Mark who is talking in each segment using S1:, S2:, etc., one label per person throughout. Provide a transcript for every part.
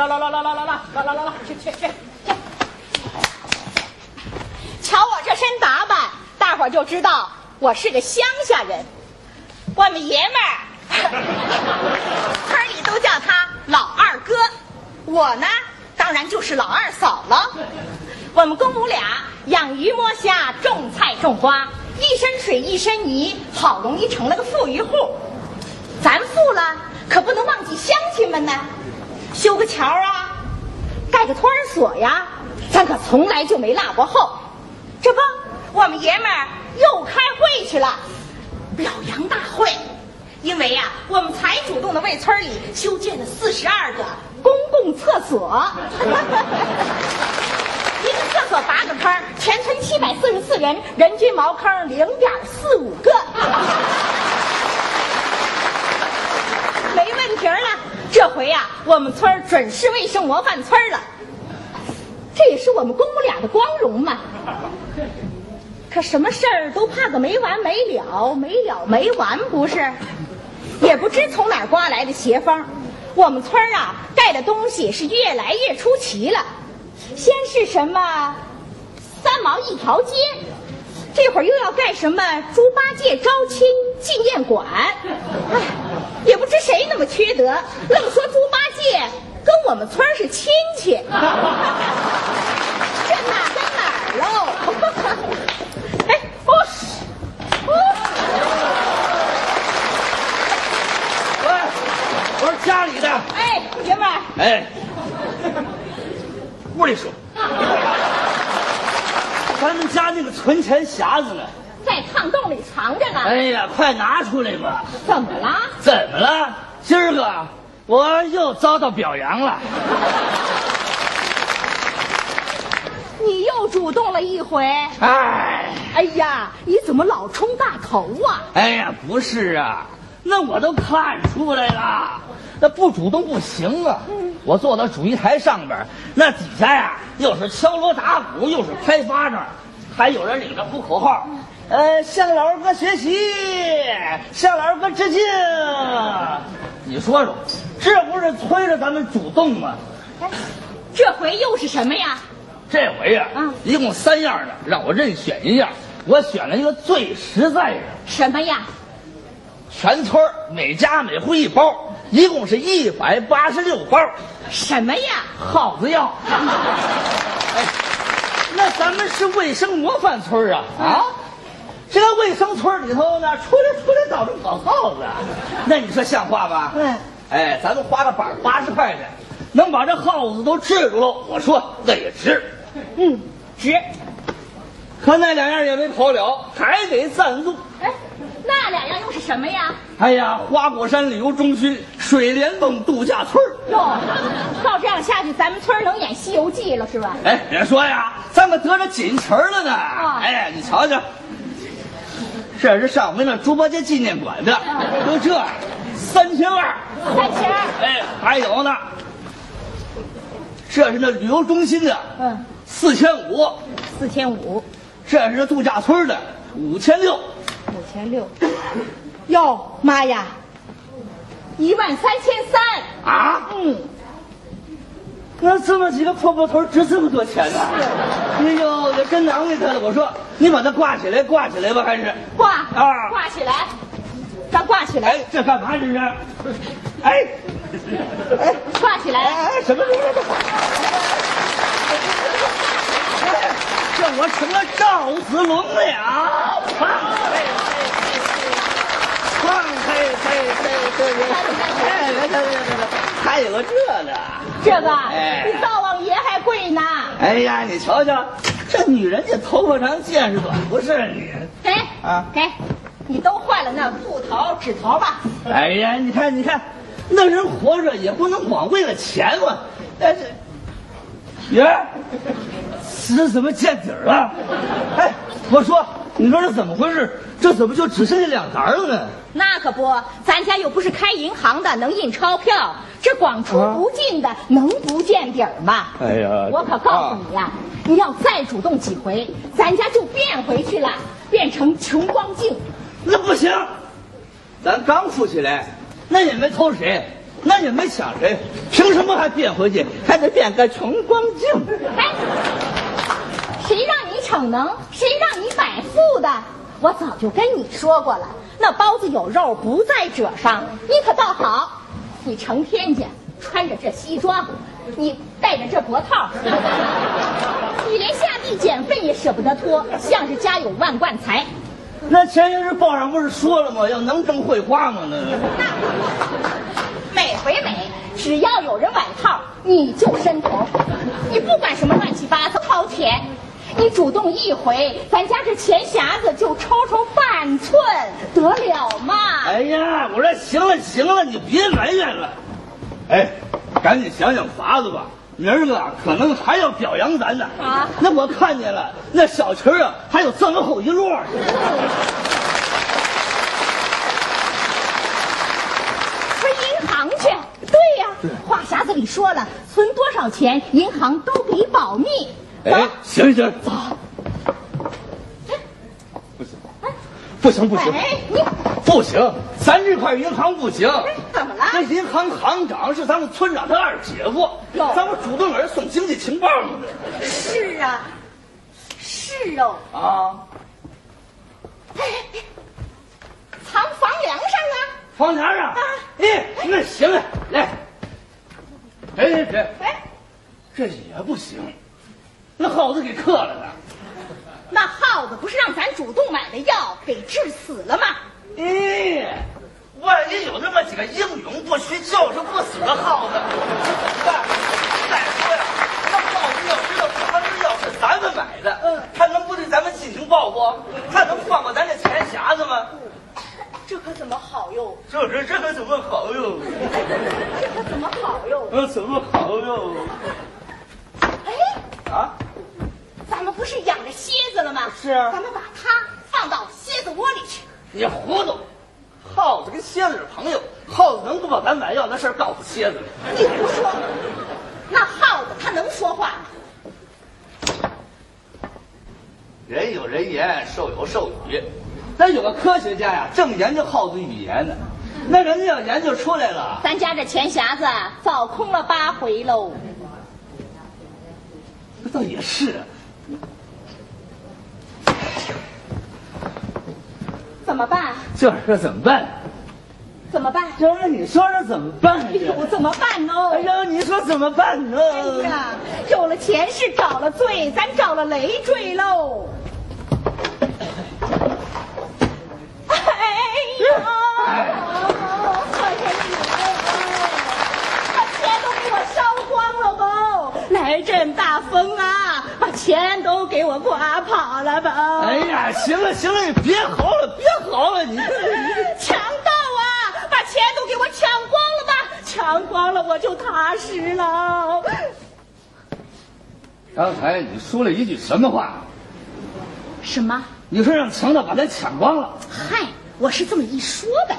S1: 来来来来来来来来来来来，去去去去！瞧我这身打扮，大伙就知道我是个乡下人。我们爷们儿，村里都叫他老二哥，我呢，当然就是老二嫂了。我们公母俩养鱼摸虾，种菜种花，一身水一身泥，好容易成了个富裕户。咱富了，可不能忘记乡亲们呢。修个桥啊，盖个托儿所呀，咱可从来就没落过后。这不，我们爷们儿又开会去了，表扬大会。因为呀、我们才主动的为村里修建了四十二个公共厕所。一个厕所八个坑，全村七百四十四人，人均茅坑零点四五个，没问题了。这回呀、我们村准是卫生模范村了，这也是我们公母俩的光荣嘛。可什么事儿都怕个没完没了，没了没完，不是？也不知从哪儿刮来的邪风，我们村儿啊盖的东西是越来越出奇了。先是什么三毛一条街，这会儿又要盖什么？猪八戒招亲纪念馆，哎，也不知谁那么缺德，愣说猪八戒跟我们村儿是亲戚，这哪跟哪儿喽？哎，哦嘘，哦。
S2: 喂，我是家里的，
S1: 哎，爷们儿，
S2: 哎，屋里说，咱们家那个存钱匣子呢？
S1: 在炕洞里藏着呢。
S2: 哎呀，快拿出来吧！
S1: 怎么了？
S2: 怎么了？今儿个我又遭到表扬了。
S1: 你又主动了一回。
S2: 哎，
S1: 哎呀，你怎么老冲大头啊？
S2: 哎呀，不是啊，那我都看出来了，那不主动不行啊。我坐到主席台上边，那底下呀，又是敲锣打鼓，又是拍巴掌，还有人领着呼口号，呃，向老二哥学习，向老二哥致敬。你说说，这不是催着咱们主动吗？
S1: 哎，这回又是什么呀？
S2: 这回呀、
S1: 嗯
S2: 一共三样的，让我任选一样，我选了一个最实在的。
S1: 什么呀？
S2: 全村每家每户一包，一共是一百八十六包
S1: 什么呀？
S2: 耗子药。哎，那咱们是卫生模范村儿啊啊！这个卫生村里头呢，出来出来到处跑耗子，那你说像话吧？
S1: 嗯。
S2: 哎，咱们花个百八十块钱，能把这耗子都治住了，我说那也值。
S1: 嗯，值。
S2: 可那两样也没跑了，还得赞助。
S1: 哎，那两样又是什么呀？
S2: 哎呀，花果山旅游中心水帘洞度假村儿
S1: 哟，照这样下去，咱们村儿能演《西游记》了是吧？
S2: 哎，别说呀，咱们得着锦旗儿了呢。
S1: 啊
S2: 哎，你瞧瞧，这是上回那猪八戒纪念馆的，就这三千二。
S1: 三千二。
S2: 哎，还有呢，这是那旅游中心的
S1: 嗯，
S2: 四千五，
S1: 四千五，
S2: 这是那度假村的五千六。
S1: 五千六。哟妈呀，一万三千三。
S2: 啊，
S1: 嗯，
S2: 那这么几个破布头值这么多钱呢？哎呦，我真难为他了。我说你把它挂起来，挂起来吧，还是？
S1: 挂
S2: 啊
S1: 挂起来，咱挂起来，
S2: 哎，这干嘛这是？哎，哎
S1: 挂起来。
S2: 哎，什么什么什么？哎这我成了赵子龙了！放嘿嘿嘿嘿嘿！哎，别别别别别！还有个这呢。
S1: 这个比灶王爷还贵呢。
S2: 哎呀，你瞧瞧，这女人家头发长见识短，不是你？
S1: 给
S2: 啊
S1: 给，你都换了那布头纸头吧。
S2: 哎呀，你看，你看，那人活着也不能光为了钱嘛。但是，爷，这怎么见底儿了？哎，我说，你说这怎么回事？这怎么就只剩下两沓了呢？
S1: 那可不，咱家又不是开银行的，能印钞票，这广出不进的，能不见底儿吗？
S2: 哎呀
S1: 我可告诉你呀、你要再主动几回，咱家就变回去了，变成穷光镜。
S2: 那不行，咱刚富起来，那也没偷谁，那也没抢谁，凭什么还变回去？还得变个穷光镜？
S1: 哎，谁让你逞能？谁让你摆富的？我早就跟你说过了，那包子有肉不在褶上。你可倒好，你成天去穿着这西装，你戴着这脖套，你连下地捡粪也舍不得脱，像是家有万贯财。
S2: 那前些日报上不是说了吗？要能挣会花吗？那
S1: 每回每只要有人崴套，你就伸头，你不管什么乱七八糟掏钱，你主动一回，咱家这钱匣子就抽抽半寸，得了吗？
S2: 哎呀，我说行了行了，你别埋怨了。哎，赶紧想想法子吧。明儿个可能还要表扬咱呢。
S1: 啊
S2: 那我看见了，那小群儿啊，还有这么厚一摞儿。
S1: 存银行去。对呀、话匣子里说了，存多少钱，银行都给保密。走
S2: 哎，行行，
S1: 走。
S2: 不行不行
S1: 哎，你
S2: 不行，咱这块银行不行。
S1: 怎么了？
S2: 那银行行长是咱们村长他二姐夫，咱们主动给人送经济情报呢。
S1: 是啊，是哦。
S2: 啊，
S1: 哎，藏房梁上啊。
S2: 房梁上。哎，那行啊，来。哎哎别，
S1: 哎，
S2: 这也不行，那耗子给克了呢。
S1: 那耗子不是让咱主动买的药给治死了吗？
S2: 哎，万一有那么几个英勇不屈、就是不死的耗子，怎么办再说呀，那耗子要知道他这药是咱们买的，嗯，他能不对咱们进行报复？他能放过咱这钱匣子吗？
S1: 这可怎么好哟？
S2: 这这这可怎么好哟？
S1: 这可怎么好哟？
S2: 呃，怎么好哟？
S1: 哎，
S2: 啊？
S1: 不是养着蝎子了吗？
S2: 是啊
S1: 咱们把它放到蝎子窝里去。
S2: 你糊涂！耗子跟蝎子是朋友，耗子能不把咱买药的事儿告诉蝎子吗？
S1: 你胡说！那耗子它能说话吗？
S2: 人有人言，兽有兽语。咱有个科学家呀，正研究耗子语言呢。那人家要研究出来了，
S1: 咱家这钱匣子早空了八回喽。
S2: 那倒也是。
S1: 么办？
S2: 这这怎么办？
S1: 怎么办？
S2: 这你说说怎么办？
S1: 哎呦，怎么办呢？
S2: 哎呀，你说怎么办呢？
S1: 哎呀，有了钱是找了罪，咱找了累赘喽。哎呀，快点你把钱都给我烧光了吧！来阵大风啊，把钱都给我刮跑了吧！
S2: 哎呀，行了行了，你别吼了，了，你
S1: 强盗啊，把钱都给我抢光了吧！抢光了我就踏实了。
S2: 刚才你说了一句什么话？
S1: 什么？
S2: 你说让强盗把咱抢光了。
S1: 嗨，我是这么一说的。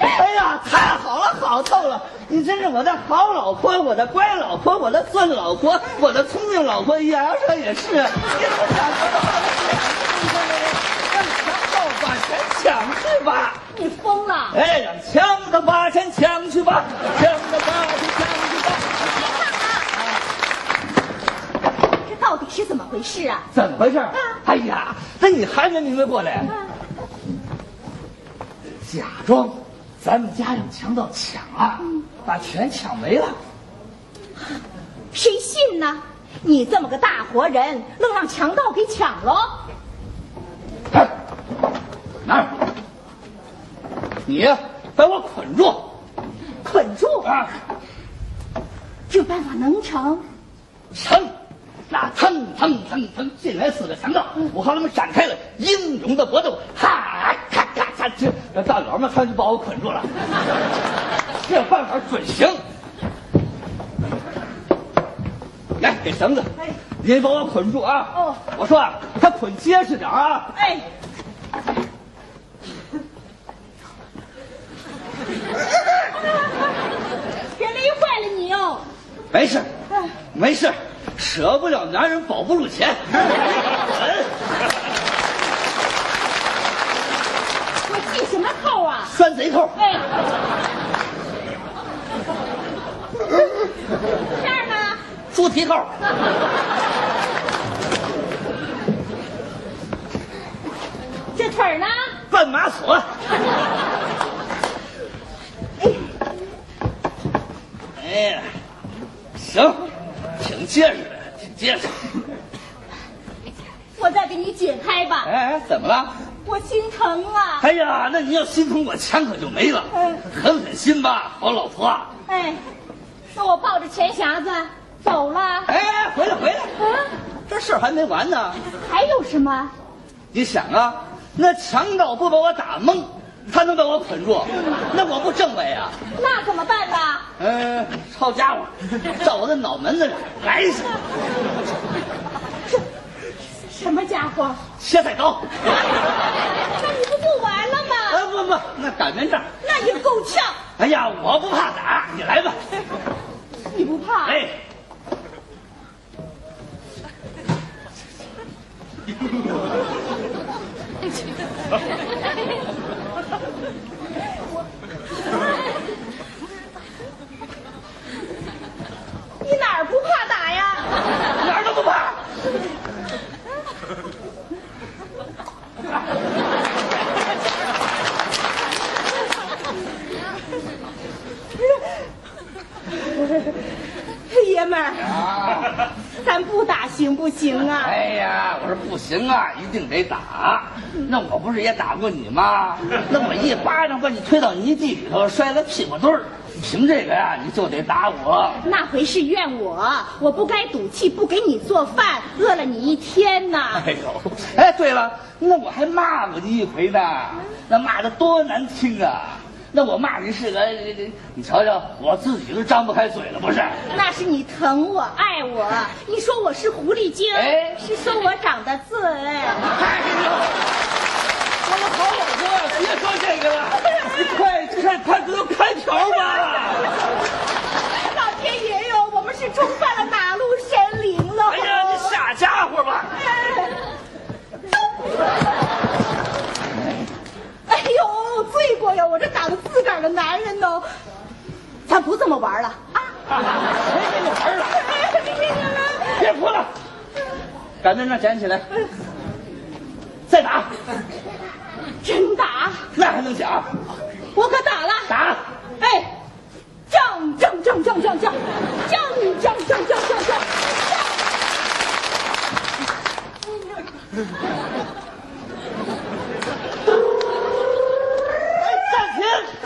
S2: 哎呀，太好了，好透了！你真是我的好老婆，我的乖老婆，我的孙老婆，我的聪明老婆。呀，这也是。你不想说的话，让强盗把钱抢去吧！
S1: 你疯了！
S2: 哎，让强盗把钱抢去吧！强盗把钱抢去吧！
S1: 这到底是怎么回事啊？
S2: 怎么回事？哎呀，那你还没明白过来？假装咱们家让强盗抢了，把钱抢没了。
S1: 谁信呢？你这么个大活人，愣让强盗给抢了？
S2: 哎，哪儿？你把我捆住
S1: 捆住，
S2: 啊！
S1: 这办法能成？
S2: 成！那腾腾腾腾进来四个强盗，我和他们展开了英勇的搏斗，哈咔咔咔，这这大佬们他就把我捆住了。这办法准行。来，给绳子，
S1: 哎
S2: 您把我捆住啊！
S1: 哦
S2: 我说啊，他捆结实点啊！
S1: 哎，别勒坏了你哦！
S2: 没事，
S1: 哎
S2: 没事，舍不了男人保不住钱。
S1: 我系什么扣啊？
S2: 拴贼扣，
S1: 哎，这儿呢？
S2: 猪蹄扣，
S1: 这腿儿呢？
S2: 绊马索。哎呀，行，挺结实的，挺结实。
S1: 我再给你解开吧。
S2: 哎哎，怎么了？
S1: 我心疼啊！
S2: 哎呀，那你要心疼我钱可就没了，
S1: 嗯
S2: 狠狠心吧，好老婆。
S1: 哎，那我抱着钱匣子走了。
S2: 哎，回来回来，
S1: 啊，
S2: 这事儿还没完呢。
S1: 还有什么？
S2: 你想啊，那强盗不把我打懵，他能把我捆住，那我不正委啊？
S1: 那怎么办呢？
S2: 嗯、抄家伙，照我的脑门子上来一下，
S1: 什么家伙？
S2: 切菜刀。
S1: 那你不就完了吗？
S2: 啊不不，那擀面杖。
S1: 那也够呛。
S2: 哎呀，我不怕打，你来吧。
S1: 你不怕？
S2: 哎，
S1: what? 行啊？
S2: 哎呀，我说不行啊，一定得打。那我不是也打过你吗？那我一巴掌把你推到泥地里头，摔个屁股墩儿。凭这个呀，你就得打我。
S1: 那回是怨我，我不该赌气不给你做饭，饿了你一天呐。
S2: 哎呦，哎，对了，那我还骂过你一回呢，那骂的多难听啊！那我骂人是个，你瞧瞧，我自己都张不开嘴了，不是？
S1: 那是你疼我爱我，你说我是狐狸精，
S2: 哎
S1: 是说我长得俊。
S2: 哎呦，我的好老婆，别说这个了，你快快快给我开条吧！
S1: 老天爷哟，我们是冲犯了哪路神灵了？
S2: 哎呀，你下家伙吧！
S1: 哎呦，罪过呀！我这个男人呢，咱不这么玩了啊！
S2: 谁跟你玩了？
S1: 哎
S2: 别哭了，擀面杖捡起来，再打，
S1: 真打，
S2: 那还能假？
S1: 我可打了！
S2: 打！
S1: 哎，正正正正正正正正正正正正。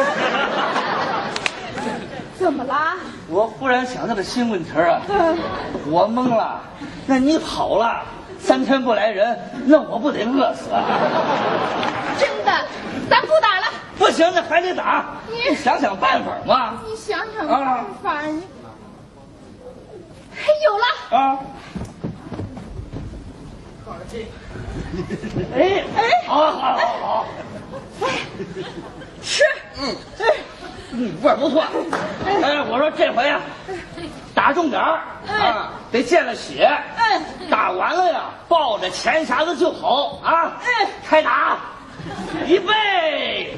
S1: 怎么啦？
S2: 我忽然想到个新问题啊，
S1: 嗯，
S2: 我懵了。那你跑了三天不来人，那我不得饿死啊？
S1: 真的，咱不打了。
S2: 不行，那还得打。
S1: 你
S2: 想想办法嘛。
S1: 你想想
S2: 啊
S1: 办法，你。哎，有了！
S2: 啊！哎
S1: 哎
S2: 好好好好，
S1: 吃。
S2: 嗯
S1: 哎，
S2: 嗯，味儿不错。哎，我说这回啊，打重点儿啊，得见了血。
S1: 哎
S2: 打完了呀，抱着钱匣子就跑啊。
S1: 哎
S2: 开打，预备，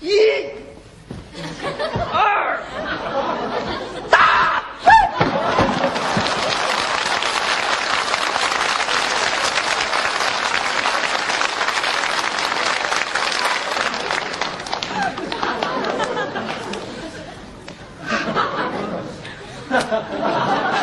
S2: 一、二，
S1: 哈哈哈哈
S2: 哈